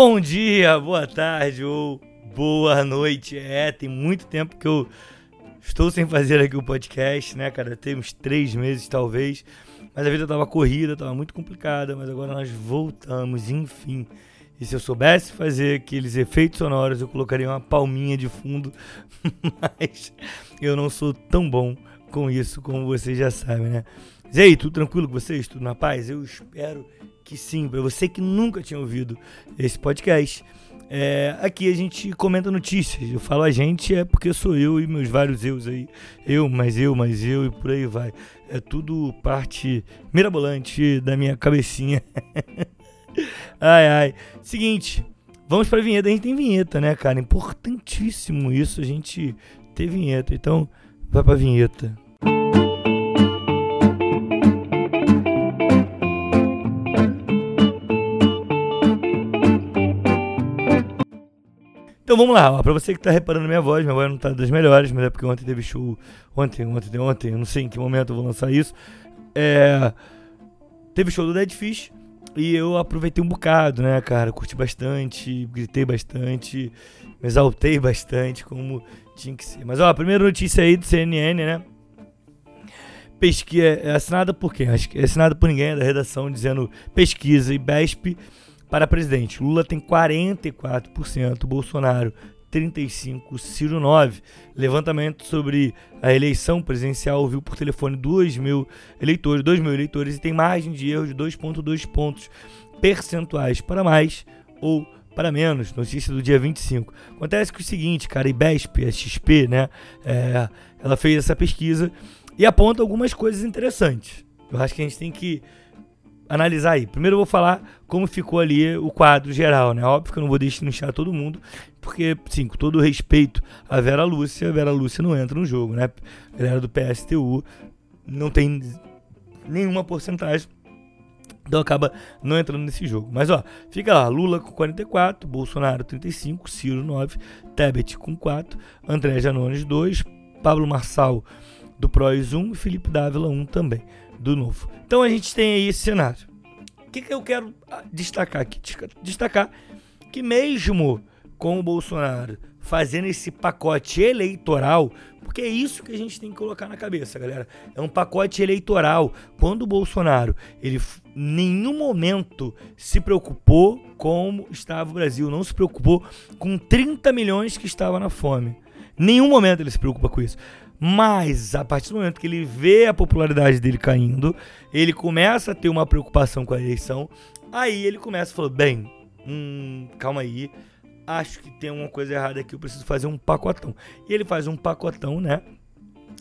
Bom dia, boa tarde ou boa noite. É, tem muito tempo que eu estou sem fazer aqui o podcast, né, cara? Tem uns três meses, talvez. Mas a vida tava corrida, tava muito complicada, mas agora nós voltamos, enfim. E se eu soubesse fazer aqueles efeitos sonoros, eu colocaria uma palminha de fundo. Mas eu não sou tão bom com isso, como vocês já sabem, né? E aí, tudo tranquilo com vocês? Tudo na paz? Eu espero que sim. Para você que nunca tinha ouvido esse podcast, é, aqui a gente comenta notícias. Eu falo a gente é porque sou eu e meus vários eus aí. Eu, mais eu, mais eu e por aí vai. É tudo parte mirabolante da minha cabecinha. ai, ai. Seguinte, vamos pra vinheta. A gente tem vinheta, né, cara? Importantíssimo isso, a gente ter vinheta. Então, vai pra vinheta. Então vamos lá, para você que tá reparando minha voz, minha voz não tá das melhores, mas é porque ontem teve show, ontem, ontem, ontem, eu não sei em que momento eu vou lançar isso. É, teve show do Dead Fish e eu aproveitei um bocado, né, cara? Curti bastante, gritei bastante, me exaltei bastante, como tinha que ser. Mas ó, a primeira notícia aí do CNN, né? Pesquisa é assinada por quem? Acho que é assinada por ninguém, é da redação, dizendo pesquisa e BESP para presidente. Lula tem 44%, Bolsonaro 35, Ciro 9. Levantamento sobre a eleição presidencial ouviu por telefone 2 mil eleitores, 2 mil eleitores e tem margem de erro de 2,2 pontos percentuais para mais ou para menos. Notícia do dia 25. Acontece que é o seguinte, cara, IBESP, a XP, né? É, ela fez essa pesquisa e aponta algumas coisas interessantes. Eu acho que a gente tem que analisar aí. Primeiro eu vou falar como ficou ali o quadro geral, né? Óbvio que eu não vou deixar todo mundo, porque, sim, com todo respeito a Vera Lúcia, a Vera Lúcia não entra no jogo, né? A galera do PSTU não tem nenhuma porcentagem, então acaba não entrando nesse jogo. Mas ó, fica lá, Lula com 44, Bolsonaro 35, Ciro 9, Tebet com 4, André Janones 2, Pablo Marçal do PROS 1 e Felipe Dávila 1 também do novo. Então a gente tem aí esse cenário. O que, que eu quero ah, destacar aqui? Destacar que mesmo com o Bolsonaro fazendo esse pacote eleitoral, porque é isso que a gente tem que colocar na cabeça, galera. É um pacote eleitoral. Quando o Bolsonaro, ele nenhum momento se preocupou como estava o Brasil, não se preocupou com 30 milhões que estava na fome. Nenhum momento ele se preocupa com isso. Mas a partir do momento que ele vê a popularidade dele caindo, ele começa a ter uma preocupação com a eleição. Aí ele começa a falar: bem, hum, calma aí, acho que tem uma coisa errada aqui, eu preciso fazer um pacotão. E ele faz um pacotão, né?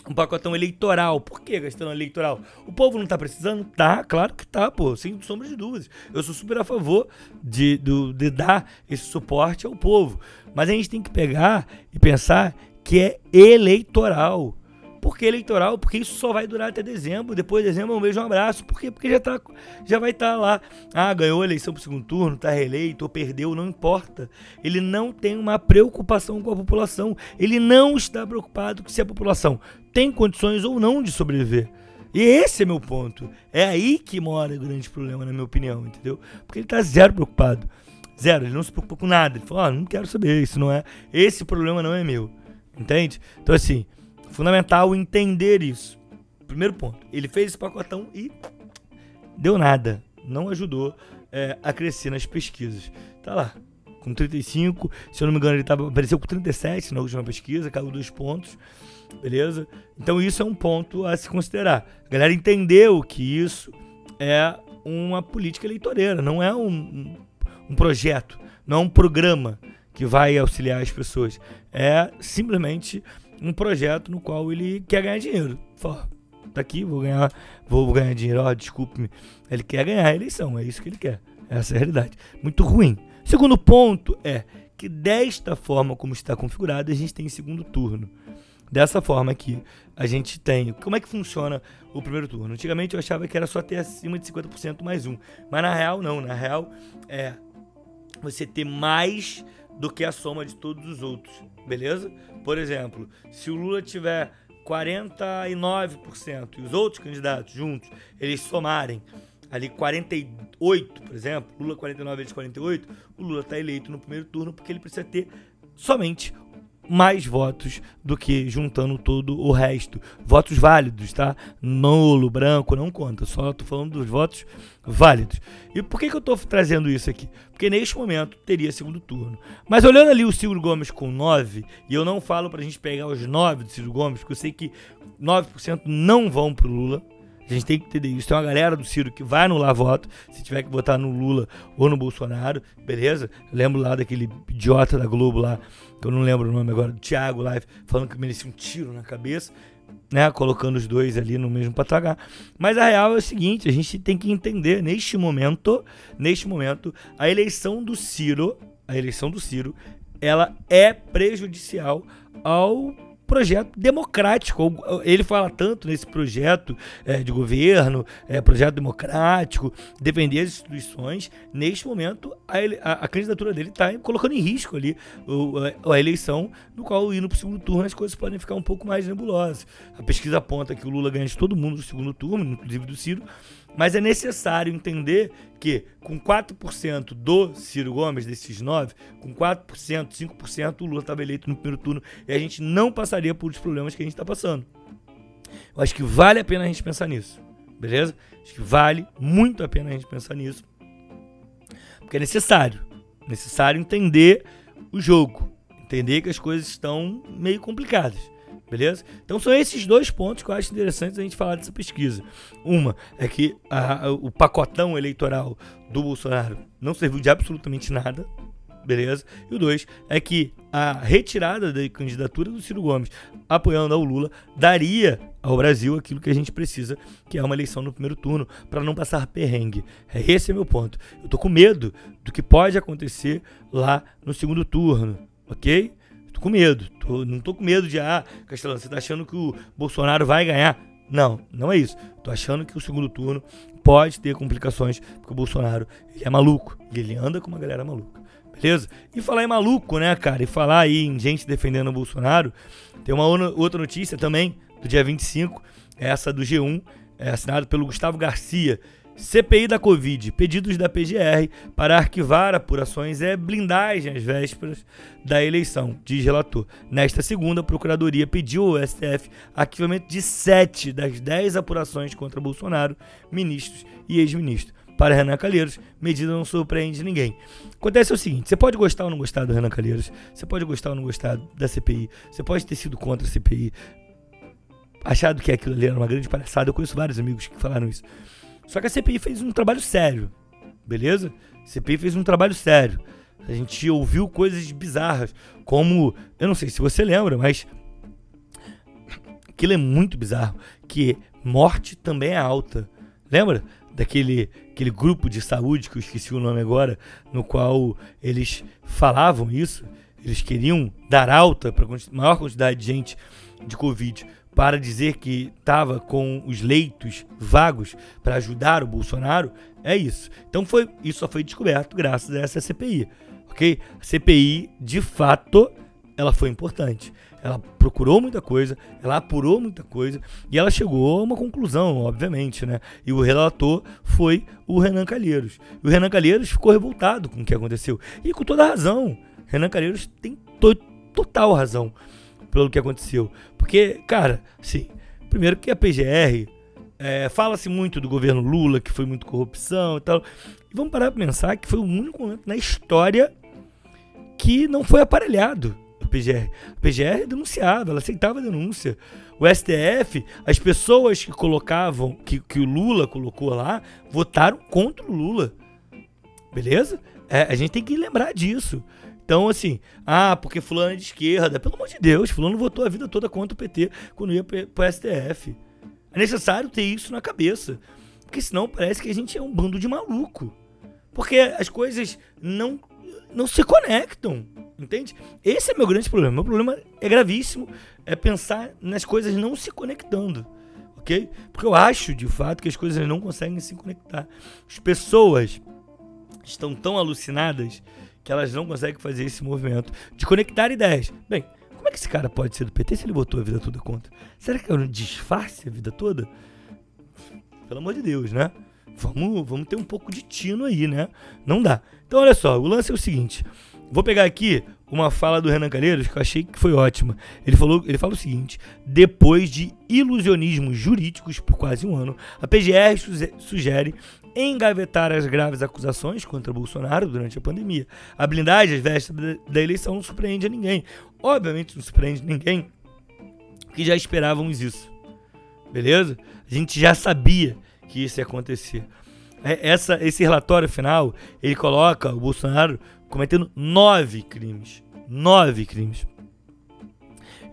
Um pacotão eleitoral. Por que gastando eleitoral? O povo não tá precisando? Tá, claro que tá, pô, sem sombra de dúvidas. Eu sou super a favor de, de, de dar esse suporte ao povo. Mas a gente tem que pegar e pensar que é eleitoral. Por que eleitoral? Porque isso só vai durar até dezembro. Depois de dezembro, um beijo, um abraço. Por quê? Porque já, tá, já vai estar tá lá. Ah, ganhou a eleição pro segundo turno, está reeleito ou perdeu, não importa. Ele não tem uma preocupação com a população. Ele não está preocupado com se a população tem condições ou não de sobreviver. E esse é meu ponto. É aí que mora o grande problema, na minha opinião, entendeu? Porque ele está zero preocupado. Zero, ele não se preocupa com nada. Ele falou: ah, não quero saber, isso não é. Esse problema não é meu. Entende? Então, assim, fundamental entender isso. Primeiro ponto, ele fez esse pacotão e deu nada. Não ajudou é, a crescer nas pesquisas. Tá lá, com 35. Se eu não me engano, ele tava, apareceu com 37 na última pesquisa, caiu dois pontos. Beleza? Então, isso é um ponto a se considerar. A galera entendeu que isso é uma política eleitoreira, não é um, um, um projeto, não é um programa que vai auxiliar as pessoas. É simplesmente um projeto no qual ele quer ganhar dinheiro. Fala, tá aqui, vou ganhar, vou ganhar dinheiro, ó, desculpe-me. Ele quer ganhar a eleição, é isso que ele quer. Essa é a realidade. Muito ruim. Segundo ponto é que desta forma como está configurado, a gente tem segundo turno. Dessa forma aqui, a gente tem. Como é que funciona o primeiro turno? Antigamente eu achava que era só ter acima de 50% mais um. Mas na real, não. Na real, é você ter mais do que a soma de todos os outros, beleza? Por exemplo, se o Lula tiver 49% e os outros candidatos juntos, eles somarem ali 48, por exemplo, Lula 49 vezes 48, o Lula está eleito no primeiro turno porque ele precisa ter somente mais votos do que juntando todo o resto. Votos válidos, tá? Nulo, branco, não conta. Só tô falando dos votos válidos. E por que, que eu tô trazendo isso aqui? Porque neste momento teria segundo turno. Mas olhando ali o Ciro Gomes com 9, e eu não falo pra gente pegar os 9 do Ciro Gomes, porque eu sei que 9% não vão pro Lula. A gente tem que entender isso. Tem uma galera do Ciro que vai anular voto, se tiver que votar no Lula ou no Bolsonaro, beleza? Eu lembro lá daquele idiota da Globo lá, que eu não lembro o nome agora, do Thiago Live, falando que merecia um tiro na cabeça, né? Colocando os dois ali no mesmo patamar. Mas a real é o seguinte: a gente tem que entender, neste momento, neste momento, a eleição do Ciro, a eleição do Ciro, ela é prejudicial ao projeto democrático. Ele fala tanto nesse projeto é, de governo, é, projeto democrático, defender as instituições. Neste momento, a, a, a candidatura dele está colocando em risco ali o, a, a, eleição, no qual, indo para o segundo turno, as coisas podem ficar um pouco mais nebulosas. A pesquisa aponta que o Lula ganha de todo mundo no segundo turno, inclusive do Ciro, mas é necessário entender que com 4% do Ciro Gomes, desses 9, com 4%, 5%, o Lula estava eleito no primeiro turno e a gente não passaria por os problemas que a gente está passando. Eu acho que vale a pena a gente pensar nisso, beleza? Acho que vale muito a pena a gente pensar nisso. Porque é necessário. Necessário entender o jogo. Entender que as coisas estão meio complicadas. Beleza? Então são esses dois pontos que eu acho interessantes a gente falar dessa pesquisa. Uma é que a, o pacotão eleitoral do Bolsonaro não serviu de absolutamente nada. Beleza? E o dois é que a retirada da candidatura do Ciro Gomes apoiando ao Lula daria ao Brasil aquilo que a gente precisa, que é uma eleição no primeiro turno, para não passar perrengue. É, esse é meu ponto. Eu tô com medo do que pode acontecer lá no segundo turno, ok? Tô com medo. Tô, não tô com medo de, ah, Castelano, você tá achando que o Bolsonaro vai ganhar? Não, não é isso. Tô achando que o segundo turno pode ter complicações, porque o Bolsonaro ele é maluco. E ele anda com uma galera maluca. Beleza? E falar em maluco, né, cara? E falar aí em gente defendendo o Bolsonaro. Tem uma outra notícia também, do dia 25, essa do G1, é assinado pelo Gustavo Garcia, CPI da Covid, pedidos da PGR para arquivar apurações é blindagem às vésperas da eleição, diz relator. Nesta segunda, a Procuradoria pediu ao STF arquivamento de sete das dez apurações contra Bolsonaro, ministros e ex-ministros. Para Renan Calheiros, medida não surpreende ninguém. Acontece o seguinte: você pode gostar ou não gostar do Renan Calheiros, você pode gostar ou não gostar da CPI, você pode ter sido contra a CPI, achado que aquilo ali era uma grande palhaçada. Eu conheço vários amigos que falaram isso. Só que a CPI fez um trabalho sério, beleza? A CPI fez um trabalho sério. A gente ouviu coisas bizarras, como, eu não sei se você lembra, mas aquilo é muito bizarro, que morte também é alta. Lembra daquele aquele grupo de saúde que eu esqueci o nome agora, no qual eles falavam isso? Eles queriam dar alta para maior quantidade de gente de Covid para dizer que estava com os leitos vagos para ajudar o Bolsonaro, é isso. Então foi, isso só foi descoberto graças a essa CPI, ok? A CPI, de fato, ela foi importante. Ela procurou muita coisa, ela apurou muita coisa e ela chegou a uma conclusão, obviamente, né? E o relator foi o Renan Calheiros. E o Renan Calheiros ficou revoltado com o que aconteceu. E com toda razão. Renan Calheiros tem to total razão pelo que aconteceu. Porque, cara, sim, primeiro que a PGR é, fala-se muito do governo Lula, que foi muito corrupção e tal. E vamos parar para pensar que foi o único momento na história que não foi aparelhado a PGR. A PGR denunciava, ela aceitava a denúncia. O STF, as pessoas que colocavam, que, que o Lula colocou lá, votaram contra o Lula. Beleza? É, a gente tem que lembrar disso. Então, assim, ah, porque fulano é de esquerda. Pelo amor de Deus, fulano votou a vida toda contra o PT quando ia pro STF. É necessário ter isso na cabeça. Porque senão parece que a gente é um bando de maluco. Porque as coisas não, não se conectam. Entende? Esse é meu grande problema. Meu problema é gravíssimo. É pensar nas coisas não se conectando. Ok? Porque eu acho, de fato, que as coisas não conseguem se conectar. As pessoas estão tão alucinadas que elas não conseguem fazer esse movimento de conectar ideias. Bem, como é que esse cara pode ser do PT se ele botou a vida toda contra? Será que é um disfarce a vida toda? Pelo amor de Deus, né? vamos, vamos ter um pouco de tino aí, né? Não dá. Então, olha só, o lance é o seguinte. Vou pegar aqui uma fala do Renan Calheiros que eu achei que foi ótima. Ele falou, ele fala o seguinte: depois de ilusionismos jurídicos por quase um ano, a PGR sugere engavetar as graves acusações contra Bolsonaro durante a pandemia. A blindagem às vésperas da eleição não surpreende a ninguém. Obviamente não surpreende ninguém que já esperávamos isso. Beleza? A gente já sabia que isso ia acontecer. É, essa, esse relatório final, ele coloca o Bolsonaro cometendo nove crimes. Nove crimes.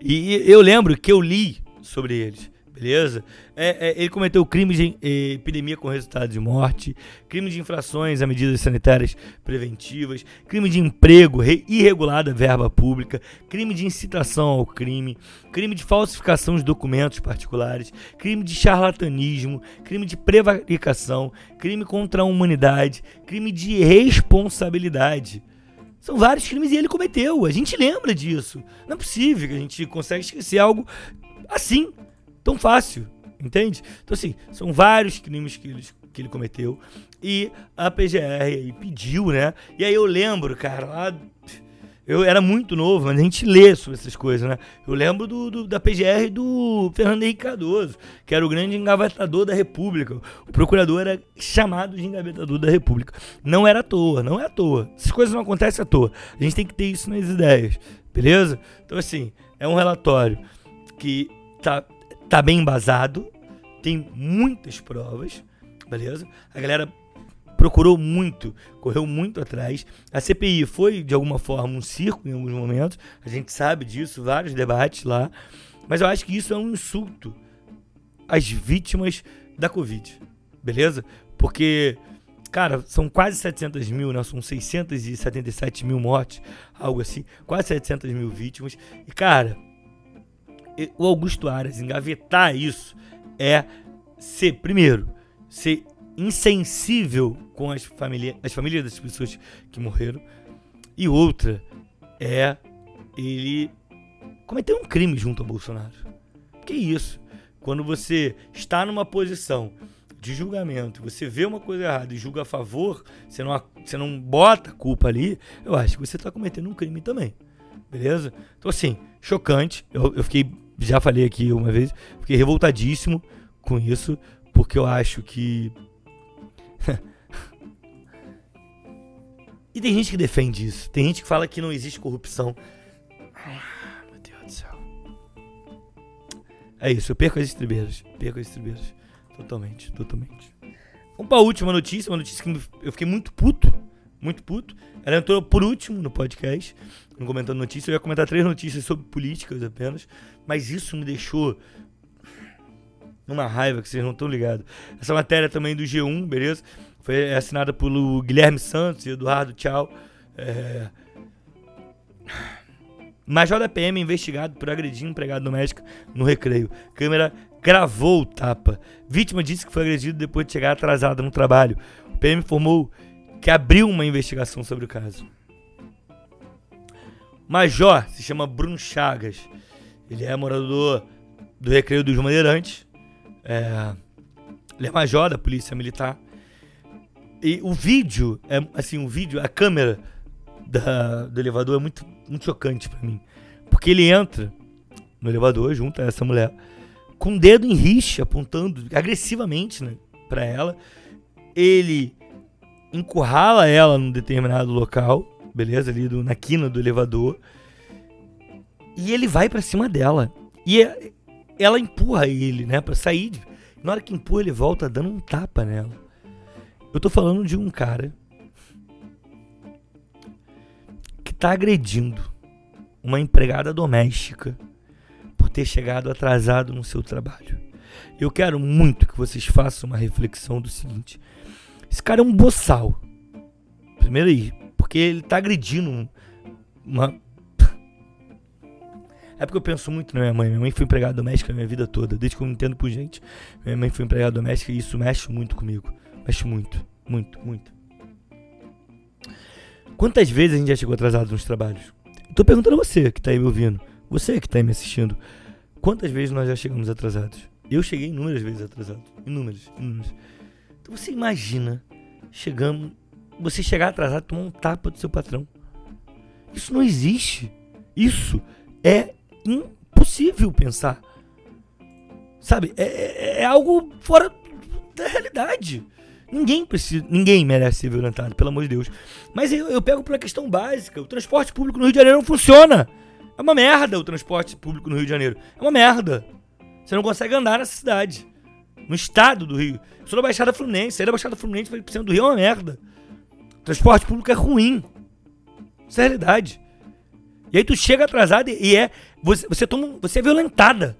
E eu lembro que eu li sobre eles beleza? É, é, ele cometeu crimes de eh, epidemia com resultado de morte, crime de infrações a medidas sanitárias preventivas, crime de emprego irregulada verba pública, crime de incitação ao crime, crime de falsificação de documentos particulares, crime de charlatanismo, crime de prevaricação, crime contra a humanidade, crime de responsabilidade. São vários crimes e ele cometeu. A gente lembra disso. Não é possível que a gente consegue esquecer algo assim tão fácil, entende? Então, assim, são vários crimes que ele, que ele cometeu e a PGR aí pediu, né? E aí eu lembro, cara, lá. Eu era muito novo, mas a gente lê sobre essas coisas, né? Eu lembro do, do, da PGR do Fernando Henrique Cardoso, que era o grande engavetador da República. O procurador era chamado de engavetador da República. Não era à toa, não é à toa. Essas coisas não acontecem à toa. A gente tem que ter isso nas ideias, beleza? Então, assim, é um relatório que tá tá bem embasado, tem muitas provas, beleza? A galera procurou muito, correu muito atrás. A CPI foi, de alguma forma, um circo em alguns momentos, a gente sabe disso, vários debates lá, mas eu acho que isso é um insulto às vítimas da Covid, beleza? Porque, cara, são quase 700 mil, né? São 677 mil mortes, algo assim, quase 700 mil vítimas. E, cara, o Augusto Aras engavetar isso é ser, primeiro, ser insensível com as, família, as famílias das pessoas que morreram. E outra é ele cometer um crime junto ao Bolsonaro. Que isso? Quando você está numa posição de julgamento, você vê uma coisa errada e julga a favor, você não, você não bota a culpa ali, eu acho que você está cometendo um crime também. Beleza? Então, assim, chocante. Eu, eu fiquei já falei aqui uma vez, fiquei revoltadíssimo com isso, porque eu acho que. e tem gente que defende isso. Tem gente que fala que não existe corrupção. Ah, meu Deus do céu. É isso, eu perco as estribeiras. Perco as estribeiras. Totalmente, totalmente. Vamos pra última notícia, uma notícia que eu fiquei muito puto. Muito puto. Ela entrou por último no podcast não comentando notícias. Eu ia comentar três notícias sobre políticas apenas. Mas isso me deixou numa raiva que vocês não estão ligados. Essa matéria também do G1, beleza? Foi assinada pelo Guilherme Santos e Eduardo Tchau. É... Major da PM investigado por agredir empregado doméstico no recreio. Câmera gravou o tapa. Vítima disse que foi agredido depois de chegar atrasada no trabalho. O PM informou que abriu uma investigação sobre o caso. Major se chama Bruno Chagas. Ele é morador do Recreio dos Bandeirantes. É, ele é major da Polícia Militar. E o vídeo, é assim, o vídeo, a câmera da, do elevador é muito, muito chocante para mim. Porque ele entra no elevador junto a essa mulher com o dedo em rixa, apontando agressivamente né, para ela. Ele encurrala ela num determinado local beleza? Ali do, na quina do elevador. E ele vai para cima dela. E é, ela empurra ele, né, para sair. Na hora que empurra, ele volta dando um tapa nela. Eu tô falando de um cara que tá agredindo uma empregada doméstica por ter chegado atrasado no seu trabalho. Eu quero muito que vocês façam uma reflexão do seguinte: esse cara é um boçal. Primeiro aí, porque ele tá agredindo uma. É porque eu penso muito na minha mãe. Minha mãe foi empregada doméstica a minha vida toda, desde que eu me entendo por gente. Minha mãe foi empregada doméstica e isso mexe muito comigo. Mexe muito, muito, muito. Quantas vezes a gente já chegou atrasado nos trabalhos? Tô perguntando a você que tá aí me ouvindo. Você que tá aí me assistindo. Quantas vezes nós já chegamos atrasados? Eu cheguei inúmeras vezes atrasado. Inúmeras, inúmeras. Então você imagina, chegamos, você chegar atrasado e tomar um tapa do seu patrão. Isso não existe. Isso é impossível pensar. Sabe? É, é, é algo fora da realidade. Ninguém precisa, ninguém merece ser violentado, pelo amor de Deus. Mas eu, eu pego uma questão básica. O transporte público no Rio de Janeiro não funciona. É uma merda o transporte público no Rio de Janeiro. É uma merda. Você não consegue andar nessa cidade. No estado do Rio. Eu sou da Baixada Fluminense. Sair da Baixada Fluminense para centro do Rio é uma merda. Transporte público é ruim. Isso é realidade. E aí tu chega atrasado e é. Você, você, toma, você é violentada.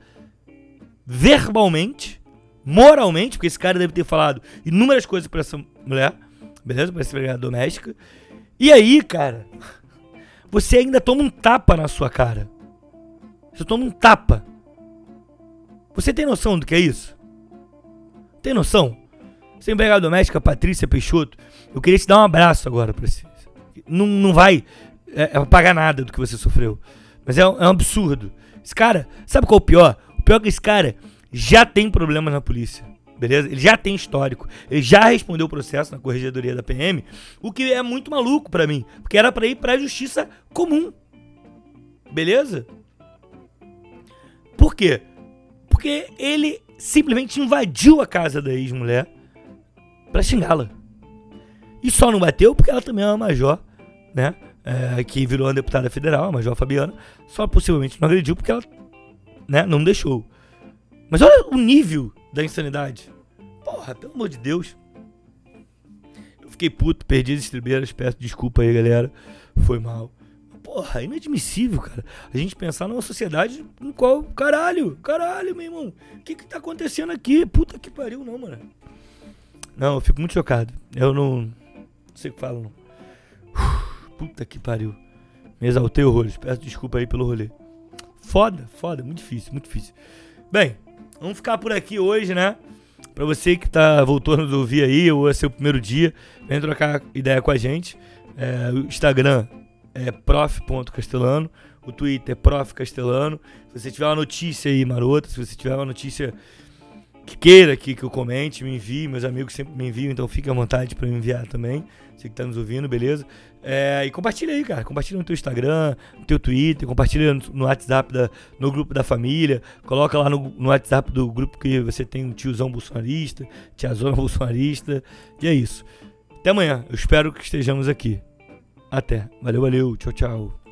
Verbalmente moralmente, porque esse cara deve ter falado inúmeras coisas para essa mulher, beleza? Pra essa empregada doméstica. E aí, cara, você ainda toma um tapa na sua cara. Você toma um tapa. Você tem noção do que é isso? Tem noção? Empregada doméstica, Patrícia Peixoto, eu queria te dar um abraço agora pra você. Não, não vai é, é pagar nada do que você sofreu. Mas é, é um absurdo. Esse cara, sabe qual é o pior? O pior é que esse cara já tem problemas na polícia. Beleza? Ele já tem histórico. Ele já respondeu o processo na corregedoria da PM, o que é muito maluco para mim, porque era para ir para a justiça comum. Beleza? Por quê? Porque ele simplesmente invadiu a casa da ex-mulher para xingá-la. E só não bateu porque ela também é uma major, né? É, que virou uma deputada federal, a major Fabiana. Só possivelmente não agrediu porque ela né, não deixou. Mas olha o nível da insanidade. Porra, pelo amor de Deus. Eu fiquei puto, perdi as estribeiras, peço desculpa aí, galera. Foi mal. Porra, inadmissível, cara. A gente pensar numa sociedade em qual. Caralho, caralho, meu irmão. O que que tá acontecendo aqui? Puta que pariu, não, mano. Não, eu fico muito chocado. Eu não. Não sei o que falo, não. Puta que pariu. Me exaltei horrores. Peço desculpa aí pelo rolê. Foda, foda, muito difícil, muito difícil. Bem, Vamos ficar por aqui hoje, né? Pra você que tá voltando a ouvir aí, ou é seu primeiro dia, vem trocar ideia com a gente. É, o Instagram é prof.castelano, o Twitter é profcastelano. Se você tiver uma notícia aí marota, se você tiver uma notícia que queira aqui que eu comente, me envie. Meus amigos sempre me enviam, então fique à vontade para me enviar também. Você que tá nos ouvindo, beleza? É, e compartilha aí, cara. Compartilha no teu Instagram, no teu Twitter, compartilha no WhatsApp, da, no grupo da família. Coloca lá no, no WhatsApp do grupo que você tem um tiozão bolsonarista, tiazona bolsonarista. E é isso. Até amanhã. Eu espero que estejamos aqui. Até. Valeu, valeu. Tchau, tchau.